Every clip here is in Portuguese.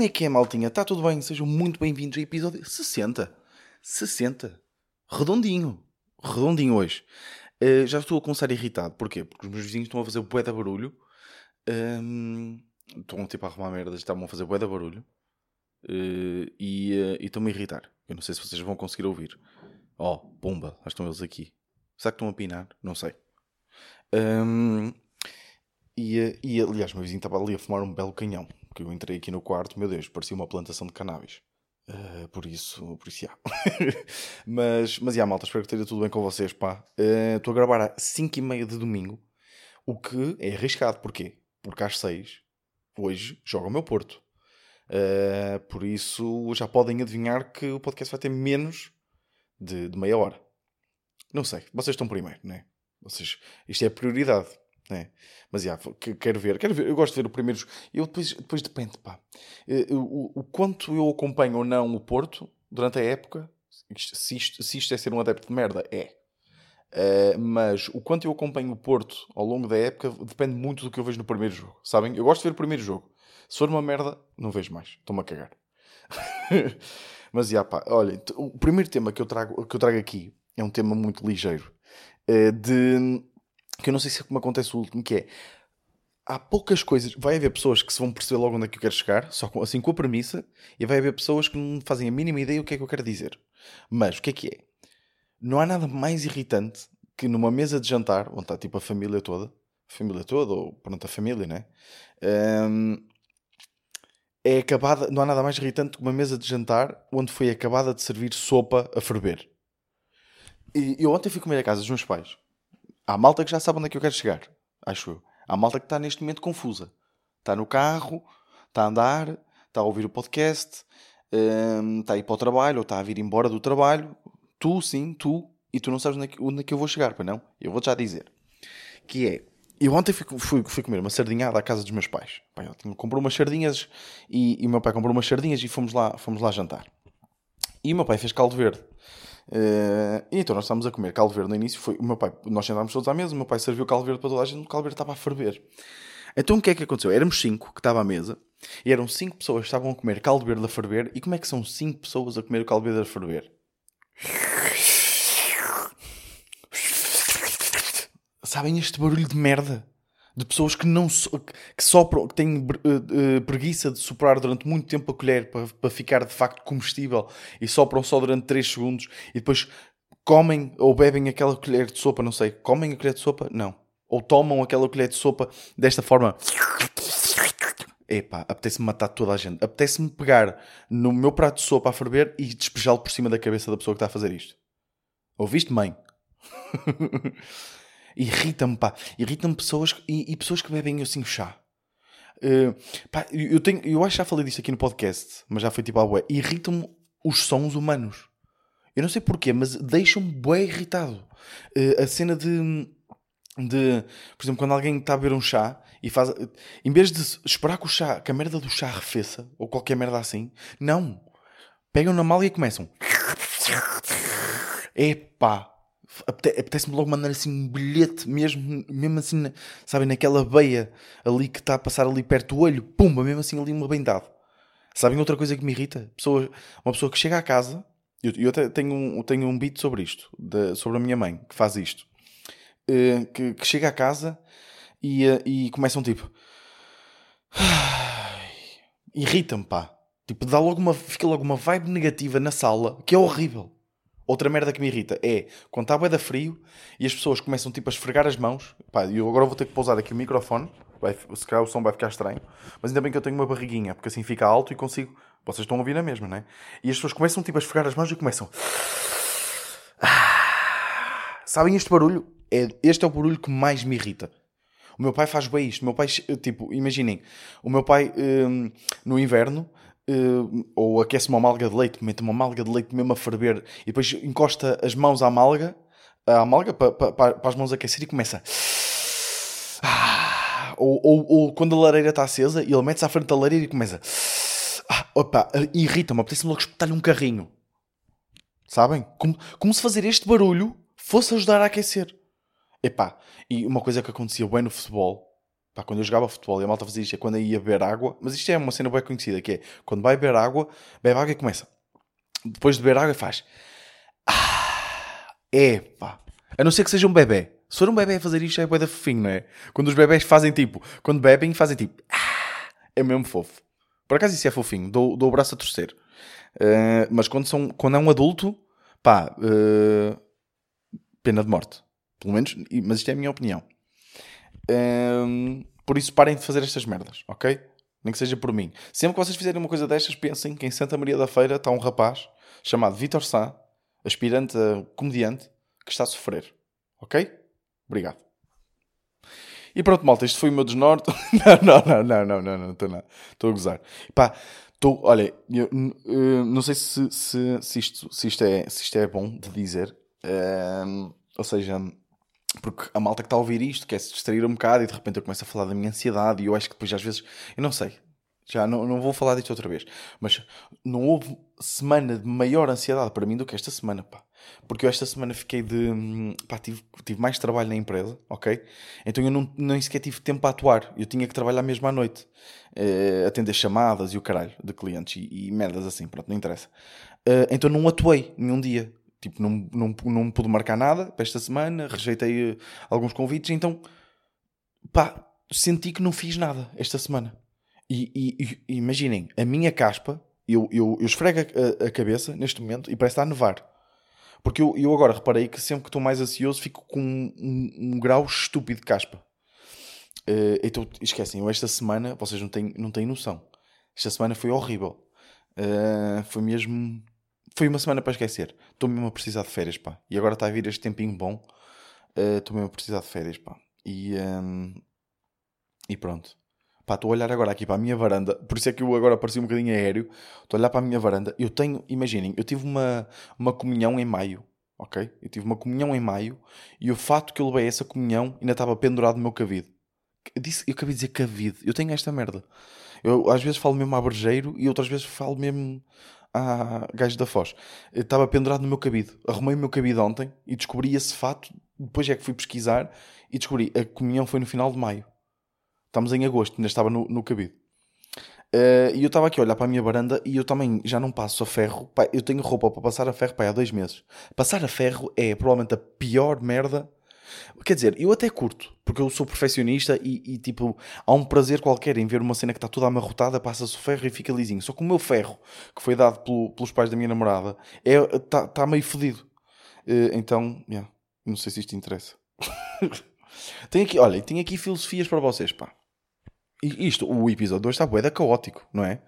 Como é que é, maltinha? Está tudo bem? Sejam muito bem-vindos ao episódio 60. 60. Redondinho. Redondinho hoje. Uh, já estou a começar irritado. Porquê? Porque os meus vizinhos estão a fazer bué de barulho. Um, estão tipo a arrumar merdas estavam a fazer bué de barulho. Uh, e uh, estão-me a irritar. Eu não sei se vocês vão conseguir ouvir. Oh, pomba, lá estão eles aqui. Será que estão a pinar? Não sei. Um, e, e aliás, meu vizinho estava ali a fumar um belo canhão que eu entrei aqui no quarto, meu Deus, parecia uma plantação de cannabis. Uh, por isso, por isso, já. mas, mas, já, malta, espero que esteja tudo bem com vocês, pá. Eh, estou uh, a gravar às 5 e meia de domingo, o que é arriscado, porquê? Porque às 6, hoje, joga o meu Porto. Uh, por isso, já podem adivinhar que o podcast vai ter menos de, de meia hora. Não sei, vocês estão primeiro, né? Vocês, isto é prioridade. É. Mas já, quero ver, quero ver, eu gosto de ver o primeiro. Eu depois, depois depende, pá. Eh, o, o, quanto eu acompanho ou não o Porto durante a época, se isto, se isto é ser um adepto de merda, é. Uh, mas o quanto eu acompanho o Porto ao longo da época depende muito do que eu vejo no primeiro jogo, sabem? Eu gosto de ver o primeiro jogo. Se for uma merda, não vejo mais. Estou-me a cagar. mas já, pá, olha, o primeiro tema que eu trago, que eu trago aqui é um tema muito ligeiro. Uh, de que eu não sei se é como acontece o último, que é há poucas coisas. Vai haver pessoas que se vão perceber logo onde é que eu quero chegar, só com, assim com a premissa, e vai haver pessoas que não fazem a mínima ideia o que é que eu quero dizer. Mas o que é que é? Não há nada mais irritante que numa mesa de jantar, onde está tipo a família toda, família toda, ou pronto, a família, né? Um, é acabada, não há nada mais irritante que uma mesa de jantar onde foi acabada de servir sopa a ferver. E eu ontem fui comer a casa dos meus pais Há malta que já sabe onde é que eu quero chegar, acho eu. Há malta que está neste momento confusa. Está no carro, está a andar, está a ouvir o podcast, um, está a ir para o trabalho ou está a vir embora do trabalho. Tu, sim, tu, e tu não sabes onde é que, onde é que eu vou chegar, para não? Eu vou-te já dizer. Que é, eu ontem fui, fui, fui, comer uma sardinhada à casa dos meus pais. Pai, comprou umas sardinhas e, e o meu pai comprou umas sardinhas e fomos lá, fomos lá jantar. E o meu pai fez caldo verde. Uh, então nós estávamos a comer caldo verde no início. Foi, o meu pai, nós sentámos todos à mesa, o meu pai serviu caldo verde para toda a gente, o caldo verde estava a ferver. Então o que é que aconteceu? Éramos cinco que estava à mesa e eram cinco pessoas que estavam a comer caldo verde a ferver. E como é que são cinco pessoas a comer o caldo verde a ferver? Sabem este barulho de merda? De pessoas que não que sopram, que têm uh, preguiça de soprar durante muito tempo a colher para, para ficar de facto comestível e sopram só durante 3 segundos e depois comem ou bebem aquela colher de sopa, não sei, comem a colher de sopa? Não. Ou tomam aquela colher de sopa desta forma. Epá, apetece-me matar toda a gente. Apetece-me pegar no meu prato de sopa a ferver e despejá-lo por cima da cabeça da pessoa que está a fazer isto. Ouviste, mãe? Irrita-me, pá. Irritam-me pessoas e, e, pessoas que bebem assim chá. Uh, pá, eu, tenho, eu acho que já falei disto aqui no podcast, mas já foi tipo a bué. Irritam-me os sons humanos. Eu não sei porquê, mas deixam-me bué irritado. Uh, a cena de, de. Por exemplo, quando alguém está a beber um chá e faz. Em vez de esperar que o chá, que a merda do chá arrefeça, ou qualquer merda assim, não. Pegam na mala e começam. Epá, apetece-me logo mandar assim um bilhete, mesmo, mesmo assim, sabem, naquela beia ali que está a passar ali perto do olho, pumba, mesmo assim ali uma bendade. Sabem outra coisa que me irrita? Pessoa, uma pessoa que chega à casa, eu, eu tenho, um, tenho um beat sobre isto, de, sobre a minha mãe, que faz isto, uh, que, que, chega à casa e, uh, e começa um tipo. Irrita-me, pá. Tipo, dá logo uma, fica logo uma vibe negativa na sala que é horrível. Outra merda que me irrita é quando está a da frio e as pessoas começam tipo a esfregar as mãos. Pá, eu agora vou ter que pousar aqui o microfone, vai, se calhar o som vai ficar estranho, mas ainda bem que eu tenho uma barriguinha, porque assim fica alto e consigo. Vocês estão a ouvir na mesma, não é? E as pessoas começam tipo a esfregar as mãos e começam. Sabem este barulho? É, este é o barulho que mais me irrita. O meu pai faz bem isto. O meu pai, tipo, imaginem, o meu pai hum, no inverno uh, ou aquece uma malga de leite, mete uma malga de leite mesmo a ferver e depois encosta as mãos à malga, à malga para, para, para as mãos aquecer e começa. Ah, ou, ou, ou, quando a lareira está acesa e ele mete-se à frente da lareira e começa. Ah, opa, irrita-me, apetece-me logo espetar-lhe um carrinho. Sabem? Como, como se fazer este barulho fosse ajudar a aquecer. Epá, e uma coisa que acontecia bem no futebol, Pá, quando eu jogava futebol e a malta fazia isto, é quando ia beber água. Mas isto é uma cena bem conhecida, que é quando vai beber água, bebe água e começa. Depois de beber água faz. Ah, é, pá. A não ser que seja um bebê. Se for um bebê a fazer isto é bué da fofinho, não é? Quando os bebés fazem tipo, quando bebem fazem tipo, ah, é mesmo fofo. Por acaso isso é fofinho, dou, dou o braço a torcer. Uh, mas quando, são, quando é um adulto, pá, uh, pena de morte. Pelo menos, mas isto é a minha opinião. Uh, por isso parem de fazer estas merdas, ok? Nem que seja por mim. Sempre que vocês fizerem uma coisa destas, pensem que em Santa Maria da Feira está um rapaz chamado Vitor Sá, aspirante a comediante, que está a sofrer. Ok? Obrigado. E pronto, malta, isto foi o meu desnorte. não, não, não, não, não, não, estou não, estou a gozar. Pá, estou, olha, eu, eu, não sei se, se, se, isto, se, isto é, se isto é bom de dizer. Um, ou seja, porque a malta que está a ouvir isto quer se distrair um bocado e de repente eu começo a falar da minha ansiedade e eu acho que depois às vezes, eu não sei, já não, não vou falar disto outra vez, mas não houve semana de maior ansiedade para mim do que esta semana, pá. Porque eu esta semana fiquei de. pá, tive, tive mais trabalho na empresa, ok? Então eu não, nem sequer tive tempo para atuar. Eu tinha que trabalhar mesmo à noite, uh, atender chamadas e o caralho de clientes e, e merdas assim, pronto, não interessa. Uh, então não atuei nenhum dia. Tipo, não, não, não pude marcar nada para esta semana, rejeitei uh, alguns convites, então pá, senti que não fiz nada esta semana. E, e, e imaginem, a minha caspa, eu, eu, eu esfrego a, a, cabeça neste momento e parece estar a nevar. Porque eu, eu agora reparei que sempre que estou mais ansioso fico com um, um, um grau estúpido de caspa. Uh, então esquecem, eu esta semana, vocês não têm, não têm noção. Esta semana foi horrível. Uh, foi mesmo. Foi uma semana para esquecer. Estou mesmo a precisar de férias, pá. E agora está a vir este tempinho bom. Eh, estou uh, mesmo a precisar de férias, pá. E, um, e pronto. Pá, estou a olhar agora aqui para a minha varanda, por isso é que eu agora apareci um bocadinho aéreo. Estou a olhar para a minha varanda. Eu tenho, imaginem, eu tive uma, uma comunhão em maio, ok? Eu tive uma comunhão em maio e o fato que eu levei essa comunhão ainda estava pendurado no meu cabido. Eu, disse, eu acabei de dizer cabido, eu tenho esta merda. Eu às vezes falo mesmo a berjeiro e outras vezes falo mesmo a gajo da Foz. Estava pendurado no meu cabido. Arrumei o meu cabido ontem e descobri esse fato. Depois é que fui pesquisar e descobri a comunhão foi no final de maio. Estamos em agosto, ainda estava no, no cabido. Uh, e eu estava aqui a olhar para a minha varanda e eu também já não passo a ferro. Pá, eu tenho roupa para passar a ferro pá, há dois meses. Passar a ferro é provavelmente a pior merda. Quer dizer, eu até curto, porque eu sou perfeccionista e, e tipo, há um prazer qualquer em ver uma cena que está toda amarrotada, passa-se o ferro e fica lisinho. Só que o meu ferro, que foi dado pelo, pelos pais da minha namorada, está é, tá meio fodido. Uh, então, yeah, não sei se isto interessa. tem aqui, olha, tenho aqui filosofias para vocês, pá. Isto, o episódio 2 está bué caótico, não é?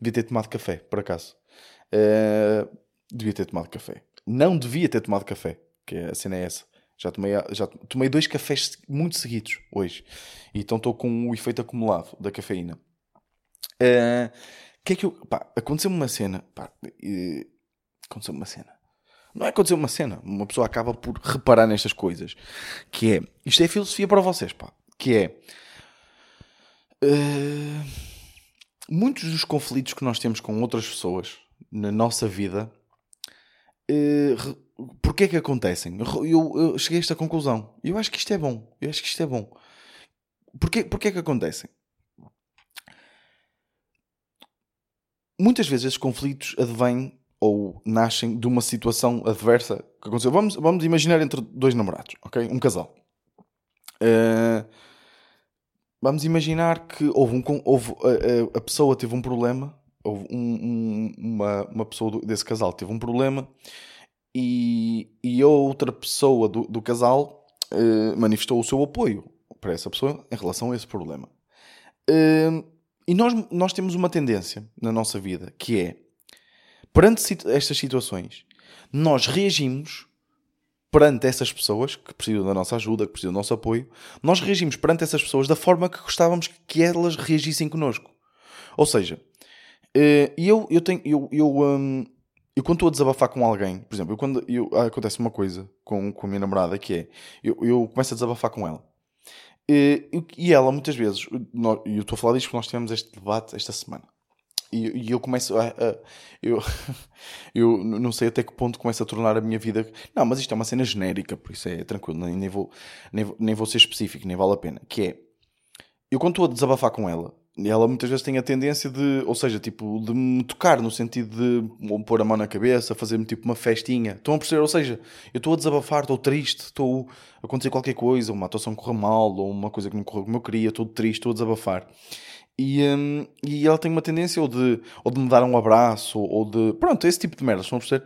Devia ter tomado café, por acaso. Uh, devia ter tomado café. Não devia ter tomado café, que a cena é essa. Já tomei, já tomei dois cafés muito seguidos hoje. Então estou com o efeito acumulado da cafeína. Uh, que é que eu. Pá, aconteceu-me uma cena. Pá, uh, aconteceu-me uma cena. Não é aconteceu uma cena. Uma pessoa acaba por reparar nestas coisas. Que é. Isto é filosofia para vocês, pá. Que é Uh, muitos dos conflitos que nós temos com outras pessoas na nossa vida, uh, porquê é que acontecem? Eu, eu, cheguei a esta conclusão. Eu acho que isto é bom. Eu acho que isto é bom. Porquê, porquê é que acontecem? Muitas vezes esses conflitos advêm ou nascem de uma situação adversa que aconteceu. Vamos, vamos imaginar entre dois namorados, ok? Um casal. Uh, Vamos imaginar que houve um. Houve, a, a pessoa teve um problema, houve um, um, uma, uma pessoa desse casal teve um problema e, e outra pessoa do, do casal uh, manifestou o seu apoio para essa pessoa em relação a esse problema. Uh, e nós, nós temos uma tendência na nossa vida que é, perante estas situações, nós reagimos perante essas pessoas que precisam da nossa ajuda, que precisam do nosso apoio, nós reagimos perante essas pessoas da forma que gostávamos que elas reagissem connosco. Ou seja, eh, eu, eu tenho. Eu, eu, hum, eu quando estou a desabafar com alguém, por exemplo, eu, quando eu, acontece uma coisa com, com a minha namorada que é eu, eu começo a desabafar com ela. Eh, e ela muitas vezes, e eu estou a falar disto porque nós tivemos este debate esta semana. E, e eu começo a. a eu, eu não sei até que ponto começa a tornar a minha vida. Não, mas isto é uma cena genérica, por isso é tranquilo, nem, nem, vou, nem, nem vou ser específico, nem vale a pena. Que é. eu quando estou a desabafar com ela, ela muitas vezes tem a tendência de, ou seja, tipo, de me tocar no sentido de pôr a mão na cabeça, fazer-me tipo uma festinha. Estão a perceber? Ou seja, eu estou a desabafar, estou triste, estou a acontecer qualquer coisa, uma atuação corre mal, ou uma coisa que não correu como eu queria, estou triste, estou a desabafar. E, hum, e ela tem uma tendência ou de, ou de me dar um abraço, ou, de. Pronto, esse tipo de merda, estão a perceber?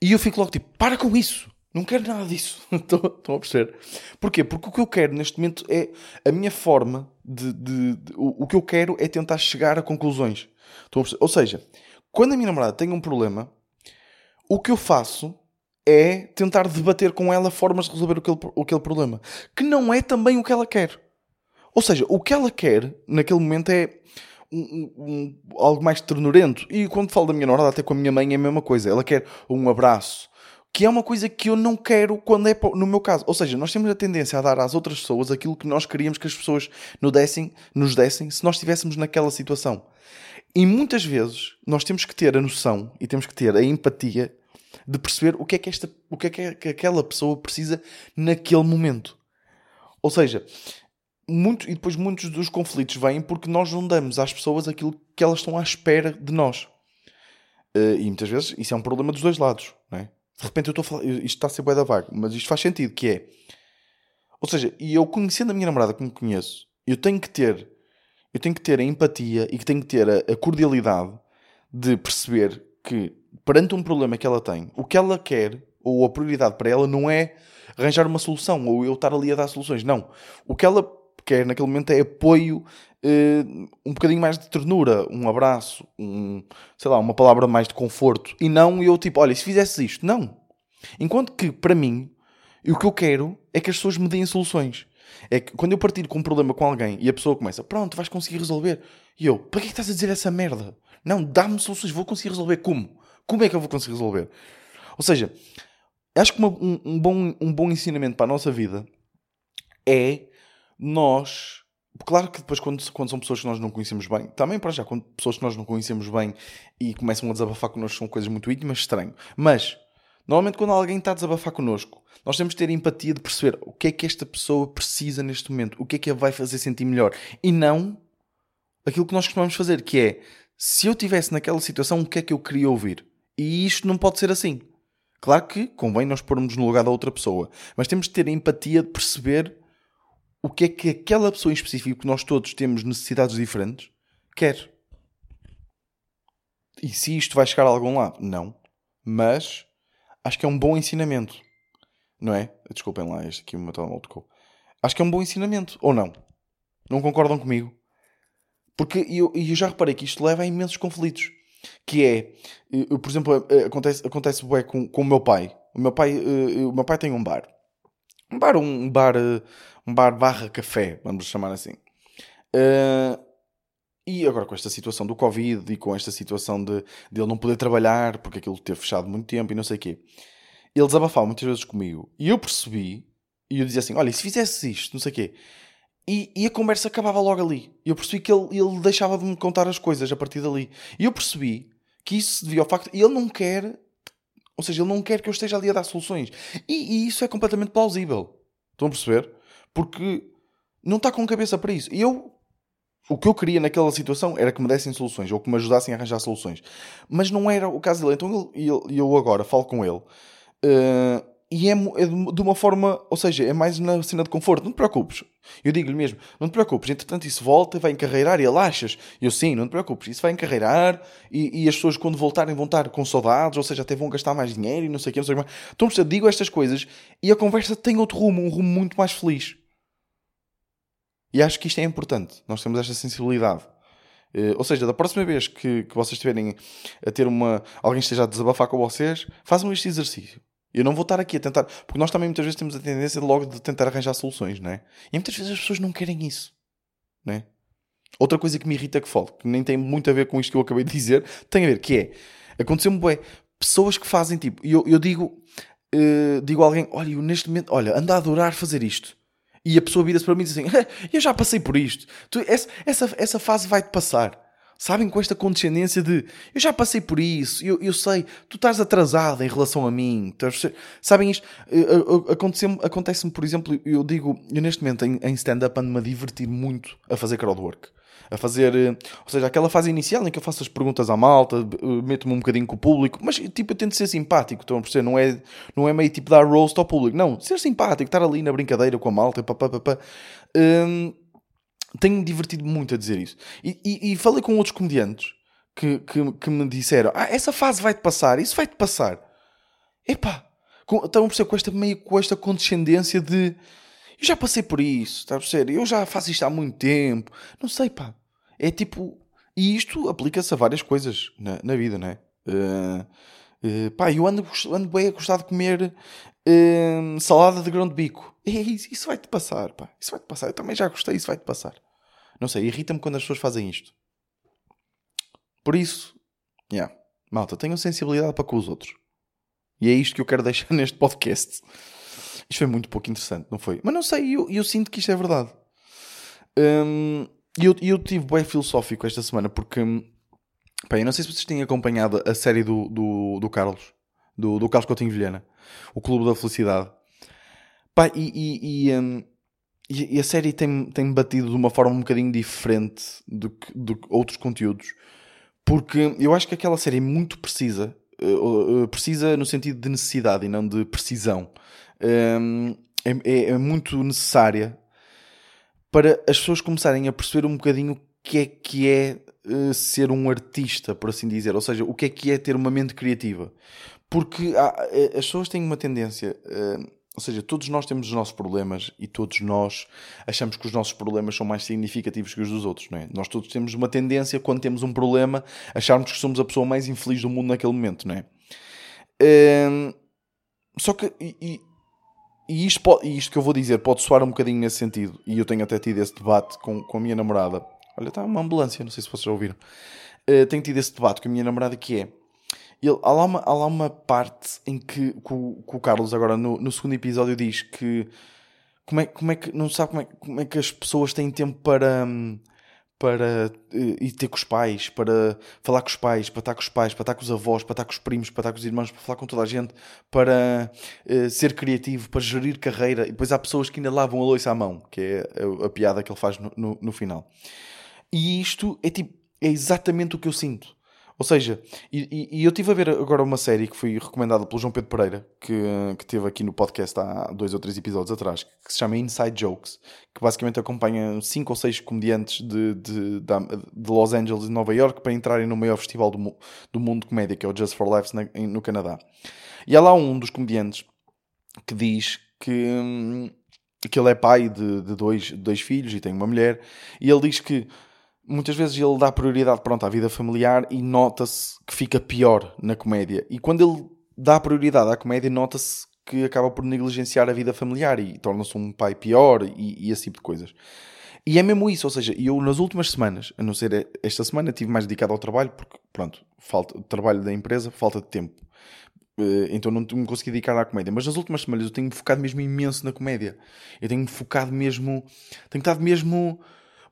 E eu fico logo tipo, para com isso! Não quero nada disso. Estão a perceber? Porquê? Porque o que eu quero neste momento é a minha forma de. de, de o, o, que eu quero é tentar chegar a conclusões. Ou seja, quando a minha namorada tem um problema, o que eu faço é tentar debater com ela formas de resolver aquele, aquele problema. Que não é também o que ela quer. Ou seja, o que ela quer naquele momento é. Um, um, algo mais ternurento. E quando falo da minha namorada, até com a minha mãe, é a mesma coisa. Ela quer um abraço, que é uma coisa que eu não quero quando é no meu caso. Ou seja, nós temos a tendência a dar às outras pessoas aquilo que nós queríamos que as pessoas nos dessem, nos dessem se nós estivéssemos naquela situação. E muitas vezes nós temos que ter a noção e temos que ter a empatia de perceber o que é que, esta, o que, é que, que aquela pessoa precisa naquele momento. Ou seja, muito, e depois muitos dos conflitos vêm porque nós não damos às pessoas aquilo que elas estão à espera de nós. Uh, e muitas vezes isso é um problema dos dois lados? De repente eu estou a falar, isto está a ser bué da vaga, mas isto faz sentido, que é... Ou seja, e eu conhecendo a minha namorada como conheço, eu tenho que ter, eu tenho que ter a empatia e que tenho que ter a, a cordialidade de perceber que perante um problema que ela tem, o que ela quer, ou a prioridade para ela não é arranjar uma solução, ou eu estar ali a dar soluções. Não. O que ela quer naquele momento é apoio, uh, um bocadinho mais de ternura, um abraço, um, sei lá, uma palavra mais de conforto. E não eu tipo, olha, se fizesse isto. Não. Enquanto que, para mim, o que eu quero é que as pessoas me deem soluções. É que quando eu partilho com um problema com alguém e a pessoa começa, pronto, vais conseguir resolver. E eu, para que estás a dizer essa merda? Não, dá-me soluções, vou conseguir resolver. Como? Como é que eu vou conseguir resolver? Ou seja, acho que uma, um, um, bom, um bom ensinamento para a nossa vida é nós. Claro que depois, quando, quando são pessoas que nós não conhecemos bem, também para já, quando pessoas que nós não conhecemos bem e começam a desabafar connosco, são coisas muito íntimas, estranho. Mas, normalmente, quando alguém está a desabafar connosco, nós temos de ter empatia de perceber o que é que esta pessoa precisa neste momento, o que é que a vai fazer sentir melhor. E não aquilo que nós costumamos fazer, que é se eu estivesse naquela situação, o que é que eu queria ouvir? E isto não pode ser assim. Claro que convém nós pormos no lugar da outra pessoa, mas temos de ter a empatia de perceber o que é que aquela pessoa em específico, que nós todos temos necessidades diferentes, quer. E se isto vai chegar a algum lado? Não. Mas acho que é um bom ensinamento. Não é? Desculpem lá, este aqui o meu telemóvel tocou. Acho que é um bom ensinamento. Ou não? Não concordam comigo? Porque eu, eu já reparei que isto leva a imensos conflitos. Que é, eu, por exemplo, acontece, acontece bué com, com o meu pai. O meu pai, eh, o meu pai tem um bar. Um bar, um bar eh, um bar barra café, vamos chamar assim. Uh, e agora com esta situação do Covid e com esta situação de, de ele não poder trabalhar porque aquilo teve fechado muito tempo e não sei o quê, ele desabafava muitas vezes comigo e eu percebi e eu dizia assim: Olha, se fizesse isto, não sei o quê, e, e, a conversa acabava logo ali. E eu percebi que ele, ele deixava de me contar as coisas a partir dali. E eu percebi que isso se devia ao facto. Ele não quer. Ou seja, ele não quer que eu esteja ali a dar soluções. E, e isso é completamente plausível. Estão a perceber? Porque não está com cabeça para isso. E eu, o que eu queria naquela situação era que me dessem soluções ou que me ajudassem a arranjar soluções. Mas não era o caso dele. Então eu, eu agora falo com ele. Uh, e é, é, de uma forma, ou seja, é mais na cena de conforto. Não te preocupes. Eu digo-lhe mesmo, não te preocupes. Entretanto, isso volta, vai encarreirar e ele achas. Eu sim, não te preocupes. Isso vai encarreirar e, e, as pessoas, quando voltarem, vão estar com saudades, ou seja, até vão gastar mais dinheiro e não sei o que. Então, eu digo estas coisas e a conversa tem outro rumo, um rumo muito mais feliz. E acho que isto é importante. Nós temos esta sensibilidade. Uh, ou seja, da próxima vez que, que vocês estiverem a ter uma. alguém esteja a desabafar com vocês, façam este exercício. Eu não vou estar aqui a tentar. Porque nós também muitas vezes temos a tendência logo de tentar arranjar soluções, não é? E muitas vezes as pessoas não querem isso. Não é? Outra coisa que me irrita que falo, que nem tem muito a ver com isto que eu acabei de dizer, tem a ver, que é. Aconteceu-me, bué, pessoas que fazem tipo. Eu, eu digo. Uh, digo a alguém, olha, eu neste momento, olha, ando a adorar fazer isto. E a pessoa vira-se para mim e diz assim: Eu já passei por isto. Tu, essa, essa, essa fase vai-te passar. Sabem, com esta condescendência de eu já passei por isso, eu, eu sei, tu estás atrasado em relação a mim. Sabem isto? Eh, eh, eh, acontece-me, acontece por exemplo, eu digo, eu neste momento em, em stand-up ando-me a divertir muito a fazer crowdwork. A fazer, ou seja, aquela fase inicial em que eu faço as perguntas à malta, meto-me um bocadinho com o público, mas tipo, eu tento ser simpático, estão a perceber? Não é, não é meio tipo dar roast ao público, não, ser simpático, estar ali na brincadeira com a malta, pá, pá, pá, pá. Hum, tenho-me divertido muito a dizer isso. E, e, e falei com outros comediantes que, que, que, me disseram: Ah, essa fase vai-te passar, isso vai-te passar. Epá, estão a perceber com esta, meio com esta condescendência de eu já passei por isso, está a perceber? Eu já faço isto há muito tempo. Não sei, pá. É tipo. E isto aplica-se a várias coisas na, na vida, não é? Uh, uh, pá, eu ando, ando bem a gostar de comer uh, salada de grão de bico. É isso, isso vai-te passar, pá. Isso vai-te passar. Eu também já gostei, isso vai-te passar. Não sei, irrita-me quando as pessoas fazem isto. Por isso, yeah, malta, tenham sensibilidade para com os outros. E é isto que eu quero deixar neste podcast. Isto foi muito pouco interessante, não foi? Mas não sei, eu, eu sinto que isto é verdade. Um, eu, eu tive bem filosófico esta semana porque. Pá, eu não sei se vocês têm acompanhado a série do, do, do Carlos, do, do Carlos Coutinho Vilhena, o Clube da Felicidade. Pá, e, e, e, um, e, a série tem, tem batido de uma forma um bocadinho diferente do que, do que outros conteúdos, porque eu acho que aquela série é muito precisa, uh, uh, precisa no sentido de necessidade e não de precisão. Um, é, é, é, muito necessária para as pessoas começarem a perceber um bocadinho o que é que é uh, ser um artista, por assim dizer, ou seja, o que é que é ter uma mente criativa. Porque há, as pessoas têm uma tendência ou seja, todos nós temos os nossos problemas e todos nós achamos que os nossos problemas são mais significativos que os dos outros, não é? Nós todos temos uma tendência, quando temos um problema, acharmos que somos a pessoa mais infeliz do mundo naquele momento, não é? Hum, só que, e, e, isto pode, e isto que eu vou dizer pode soar um bocadinho nesse sentido, e eu tenho até tido esse debate com, com a minha namorada. Olha, está uma ambulância, não sei se vocês já ouviram. Uh, tenho tido esse debate com a minha namorada que é ele, há, lá uma, há lá uma parte em que, que, o, que o Carlos, agora no, no, segundo episódio, diz que como é, como é que não sabe como é, como é que as pessoas têm tempo para, para ir ter com os pais, para falar com os pais, para estar com os pais, para estar com os avós, para estar com os primos, para estar com os irmãos, para falar com toda a gente, para uh, ser criativo, para gerir carreira. E depois há pessoas que ainda lavam a louça à mão, que é a, a piada que ele faz no, no, no final. E isto é tipo, é exatamente o que eu sinto. Ou seja, e, e, eu estive a ver agora uma série que foi recomendada pelo João Pedro Pereira, que, que teve aqui no podcast há dois ou três episódios atrás, que se chama Inside Jokes, que basicamente acompanha cinco ou seis comediantes de, de, de, Los Angeles e Nova York para entrarem no maior festival do, do mundo de comédia, que é o Just for na, no Canadá. E há lá um dos comediantes que diz que, que ele é pai de, de dois, dois filhos e tem uma mulher, e ele diz que muitas vezes ele dá prioridade pronto, à vida familiar e nota-se que fica pior na comédia. E quando ele dá prioridade à comédia, nota-se que acaba por negligenciar a vida familiar e torna-se um pai pior e, e, esse tipo de coisas. E é mesmo isso, ou seja, eu nas últimas semanas, a não ser esta semana, estive mais dedicado ao trabalho, porque, pronto, falta, trabalho da empresa, falta de tempo. Eh, então não me consegui dedicar à comédia. Mas nas últimas semanas eu tenho-me focado mesmo imenso na comédia. Eu tenho-me focado mesmo, tenho estado mesmo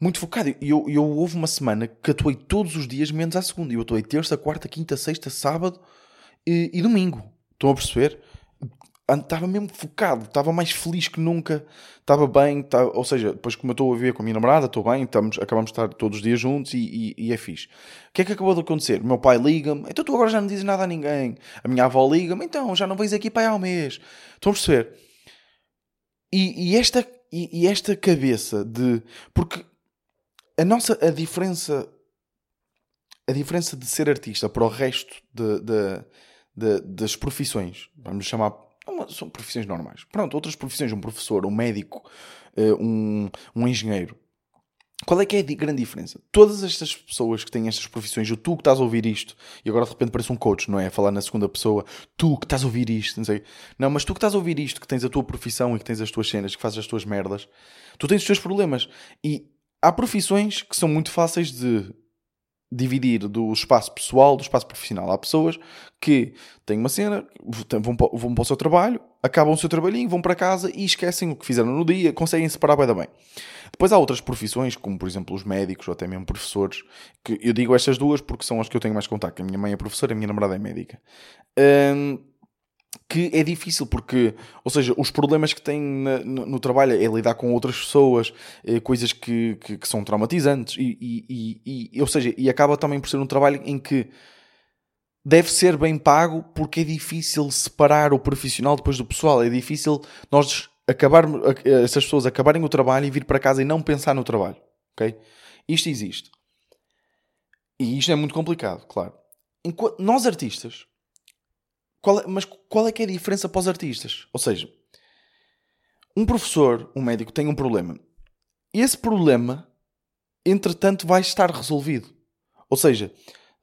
muito focado. E eu, eu houve uma semana que atuei todos os dias, menos à segunda. Eu atuei terça, quarta, quinta, sexta, sábado e, e domingo. Estão a perceber? Estava mesmo focado, estava mais feliz que nunca, estava bem, estava, ou seja, depois como eu estou a ver com a minha namorada, estou bem, estamos, acabamos de estar todos os dias juntos e, e, e é fixe. O que é que acabou de acontecer? O meu pai liga-me, então tu agora já não dizes nada a ninguém. A minha avó liga-me, então já não vens aqui para aí um mês. Estão a perceber? E, e esta, e, e, esta cabeça de. Porque a nossa a diferença a diferença de ser artista para o resto de, de, de, das profissões, vamos chamar, são profissões normais. Pronto, outras profissões, um professor, um médico, eh, um, um engenheiro. Qual é que é a grande diferença? Todas estas pessoas que têm estas profissões, o tu que estás a ouvir isto, e agora de repente parece um coach, não é? A falar na segunda pessoa, tu que estás a ouvir isto, não sei. Não, mas tu que estás a ouvir isto, que tens a tua profissão e que tens as tuas cenas, que fazes as tuas merdas, tu tens os teus problemas. E há profissões que são muito fáceis de dividir do espaço pessoal do espaço profissional. Há pessoas que têm uma cena, vão para, vão para o seu trabalho, acabam o seu trabalhinho, vão para casa e esquecem o que fizeram no dia, conseguem separar bem da bem. Depois há outras profissões, como por exemplo os médicos ou até mesmo professores, que eu digo estas duas porque são as que eu tenho mais contato. A minha mãe é professora, a minha namorada é médica. Hum, que é difícil porque, ou seja, os problemas que têm no, no, trabalho é lidar com outras pessoas, é, coisas que, que, que, são traumatizantes e, e, e, ou seja, e acaba também por ser um trabalho em que deve ser bem pago porque é difícil separar o profissional depois do pessoal, é difícil nós acabar, essas pessoas acabarem o trabalho e vir para casa e não pensar no trabalho, ok? Isto existe. E isto é muito complicado, claro. Enquanto, nós artistas qual é, mas qual é que é a diferença para os artistas? Ou seja, um professor, um médico, tem um problema. Esse problema, entretanto, vai estar resolvido. Ou seja,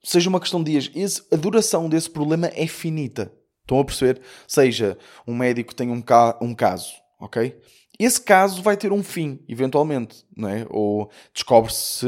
seja uma questão de dias, esse, a duração desse problema é finita. Estão a perceber? Seja um médico tem um, ca um caso, ok? Esse caso vai ter um fim, eventualmente, não é? Ou descobre-se,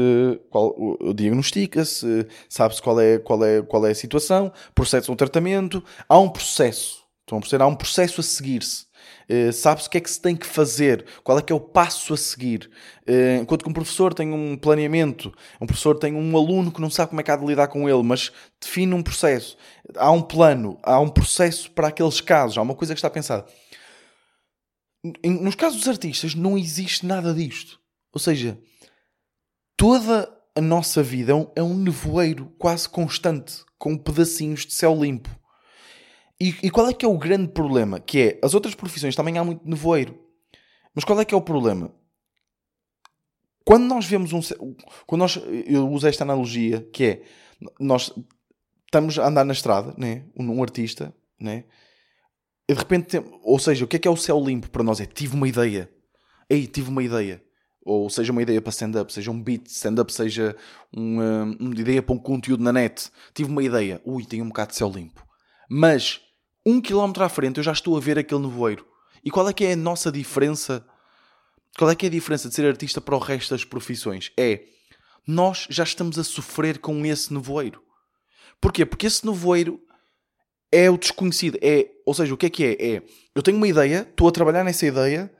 diagnostica-se, sabe-se qual é, qual, é, qual é a situação, processa um tratamento, há um processo, estão a perceber? Há um processo a seguir-se. Uh, sabe-se o que é que se tem que fazer, qual é que é o passo a seguir. Uh, enquanto que um professor tem um planeamento, um professor tem um aluno que não sabe como é que há de lidar com ele, mas define um processo. Há um plano, há um processo para aqueles casos, há uma coisa que está pensada nos casos dos artistas não existe nada disto. Ou seja, toda a nossa vida é um é nevoeiro quase constante, com pedacinhos de céu limpo. E, e, qual é que é o grande problema? Que é, as outras profissões também há muito nevoeiro. Mas qual é que é o problema? Quando nós vemos um... Quando nós, eu uso esta analogia, que é, nós estamos a andar na estrada, né? um artista, né? De repente, ou seja, o que é que é o céu limpo para nós? É tive uma ideia. Ei, tive uma ideia. Ou seja, uma ideia para stand-up, seja um beat, stand-up, seja uma, uma ideia para um conteúdo na net. Tive uma ideia. Ui, tenho um bocado de céu limpo. Mas, um quilómetro à frente, eu já estou a ver aquele nevoeiro. E qual é que é a nossa diferença? Qual é que é a diferença de ser artista para o resto das profissões? É, nós já estamos a sofrer com esse nevoeiro. Porquê? Porque esse nevoeiro é o desconhecido. É, ou seja, o que é que é? É, eu tenho uma ideia, estou a trabalhar nessa ideia,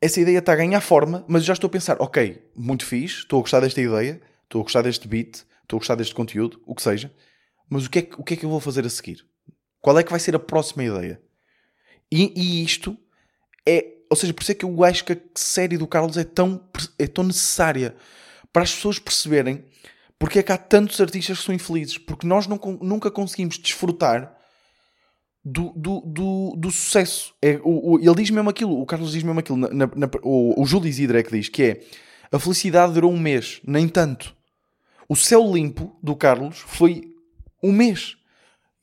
essa ideia está a ganhar forma, mas já estou a pensar, ok, muito fixe, estou a gostar desta ideia, estou a gostar deste beat, estou a gostar deste conteúdo, o que seja, mas o que é que, o que, é que eu vou fazer a seguir? Qual é que vai ser a próxima ideia? E, e isto é, ou seja, por isso é que eu acho que a série do Carlos é tão, é tão necessária para as pessoas perceberem porque é que há tantos artistas que são infelizes? Porque nós não, nunca conseguimos desfrutar do, do, do, do sucesso. É, o, o, ele diz mesmo aquilo, o Carlos diz mesmo aquilo, na, na, na, o, o Júlio Isidro é que diz que é a felicidade durou um mês, nem tanto. O céu limpo do Carlos foi um mês.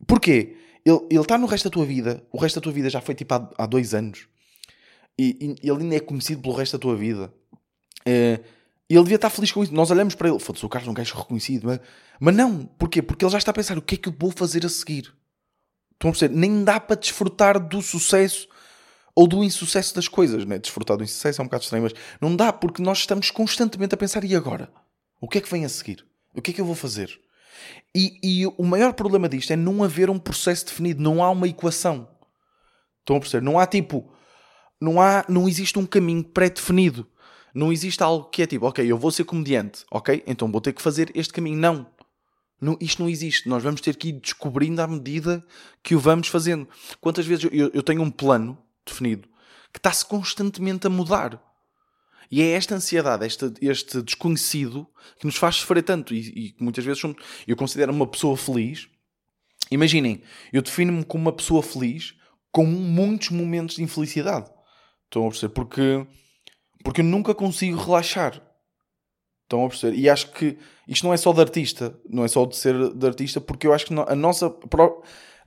Porquê? Ele, está no resto da tua vida, o resto da tua vida já foi tipo há, há dois anos. E, e ele ainda é conhecido pelo resto da tua vida. É, e ele devia estar feliz com isso. Nós olhamos para ele, foda-se, o Carlos não quer reconhecido, mas... mas não, porquê? Porque ele já está a pensar o que é que eu vou fazer a seguir. Estão a perceber? Nem dá para desfrutar do sucesso ou do insucesso das coisas, né? Desfrutar do insucesso é um bocado estranho, mas não dá porque nós estamos constantemente a pensar e agora? O que é que vem a seguir? O que é que eu vou fazer? E, e o maior problema disto é não haver um processo definido, não há uma equação. Estão a perceber? Não há tipo, não há, não existe um caminho pré-definido. Não existe algo que é tipo, ok, eu vou ser comediante, ok? Então vou ter que fazer este caminho. Não. não isto não existe. Nós vamos ter que ir descobrindo à medida que o vamos fazendo. Quantas vezes eu, eu tenho um plano definido que está-se constantemente a mudar. E é esta ansiedade, este, este desconhecido que nos faz sofrer tanto. E, e muitas vezes somos, eu considero uma pessoa feliz. Imaginem, eu defino-me como uma pessoa feliz com muitos momentos de infelicidade. Estão a perceber? Porque porque eu nunca consigo relaxar. Estão a perceber? E acho que isto não é só de artista, não é só de ser de artista, porque eu acho que a nossa,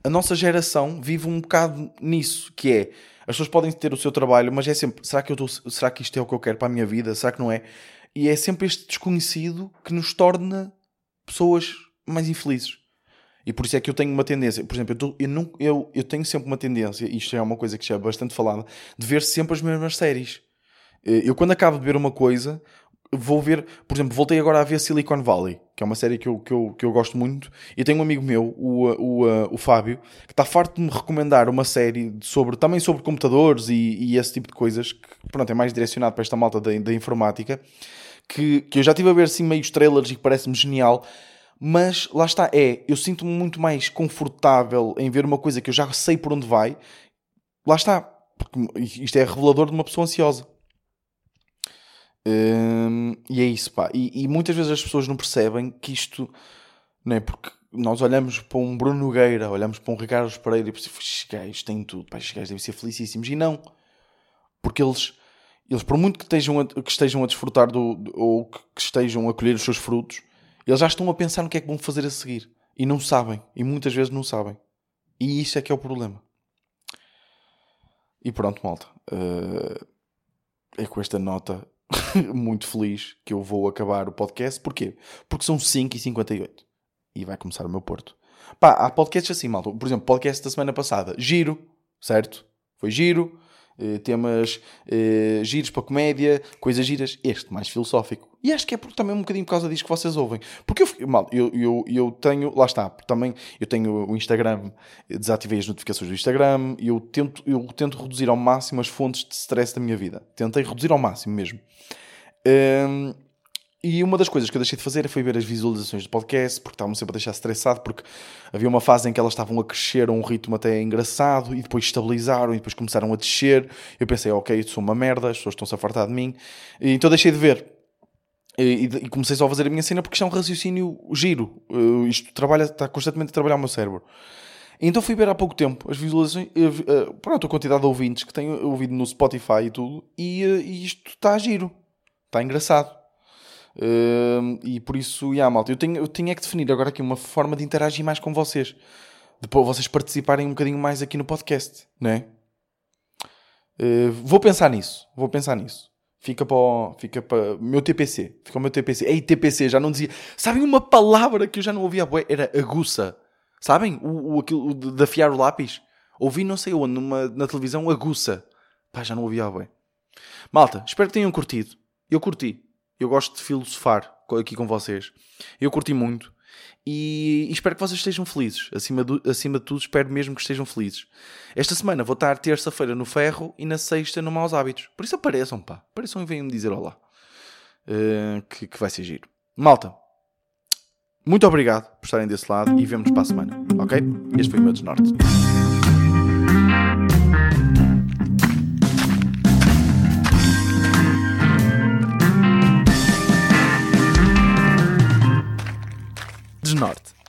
a nossa geração vive um bocado nisso, que é as pessoas podem ter o seu trabalho, mas é sempre, será que, eu estou, será que isto é o que eu quero para a minha vida? Será que não é? E é sempre este desconhecido que nos torna pessoas mais infelizes. E por isso é que eu tenho uma tendência, por exemplo, eu, tô, eu, eu, eu tenho sempre uma tendência, isto é uma coisa que já é bastante falada, de ver sempre as mesmas séries. Eh, eu, quando acabo de ver uma coisa, vou ver, por exemplo, voltei agora a ver Silicon Valley, que é uma série que eu, que eu, que eu gosto muito, e tenho um amigo meu, o, o, o Fábio, que está farto de me recomendar uma série sobre, também sobre computadores e, e esse tipo de coisas, que pronto, é mais direcionado para esta malta da, da informática, que, que eu já estive a ver assim meio trailers e que parece-me genial, mas lá está, é, eu sinto-me muito mais confortável em ver uma coisa que eu já sei por onde vai, lá está, porque isto é revelador de uma pessoa ansiosa. Hum, e é isso, pá. E, e, muitas vezes as pessoas não percebem que isto, não é? Porque nós olhamos para um Bruno Nogueira, olhamos para um Ricardo Pereira e pensamos, estes gajos têm tudo, pá, estes gajos devem ser felicíssimos. E não, porque eles, eles por muito que estejam a, que estejam a desfrutar do, ou que estejam a colher os seus frutos, eles já estão a pensar no que é que vão fazer a seguir e não sabem, e muitas vezes não sabem. E isso é que é o problema. E pronto, malta. Uh, é com esta nota muito feliz que eu vou acabar o podcast. Porquê? Porque são 5h58 e vai começar o meu Porto. Pá, há podcasts assim, malta. Por exemplo, podcast da semana passada, Giro, certo? Foi Giro. Uh, temas uh, giros para comédia, coisas giras. Este mais filosófico. E acho que é porque, também um bocadinho por causa disso que vocês ouvem. Porque eu, mal, eu, eu, eu tenho, lá está, também eu tenho o Instagram, desativei as notificações do Instagram eu tento, eu tento reduzir ao máximo as fontes de stress da minha vida. Tentei reduzir ao máximo mesmo. Um, e uma das coisas que eu deixei de fazer foi ver as visualizações do podcast, porque estavam sempre a deixar estressado, porque havia uma fase em que elas estavam a crescer a um ritmo até engraçado, e depois estabilizaram, e depois começaram a descer. Eu pensei, ok, isso sou uma merda, as pessoas estão-se a fartar de mim. E então deixei de ver. E, e, comecei só a fazer a minha cena porque isto é um raciocínio giro. Uh, isto trabalha, está constantemente a trabalhar o meu cérebro. Então fui ver há pouco tempo as visualizações, uh, uh, pronto, a quantidade de ouvintes que tenho ouvido no Spotify e tudo, e, uh, e isto está giro, está engraçado. Uh, e por isso, yeah, malta, eu, tenho, eu tinha que definir agora aqui uma forma de interagir mais com vocês, depois vocês participarem um bocadinho mais aqui no podcast, não é? Uh, vou pensar nisso, vou pensar nisso fica para o, fica para meu TPC. Fica o meu TPC. Ei, TPC, já não dizia. Sabem uma palavra que eu já não ouvia? Era aguça. Sabem? O, o, aquilo, o de afiar o lápis. Ouvi não sei onde, numa, na televisão, aguça. Pá, já não ouvia bué. Malta, espero que tenham curtido. Eu curti. Eu gosto de filosofar aqui com vocês. Eu curti muito. E, e, espero que vocês estejam felizes. Acima, do, acima de tudo, espero mesmo que estejam felizes. Esta semana vou estar terça-feira no Ferro e na sexta no Maus Hábitos. Por isso apareçam, pá. Apareçam e venham-me dizer olá. Uh, que, que vai ser giro. Malta, muito obrigado por estarem desse lado e vemos para a semana, ok? Este foi o meu desnorte. Monarth.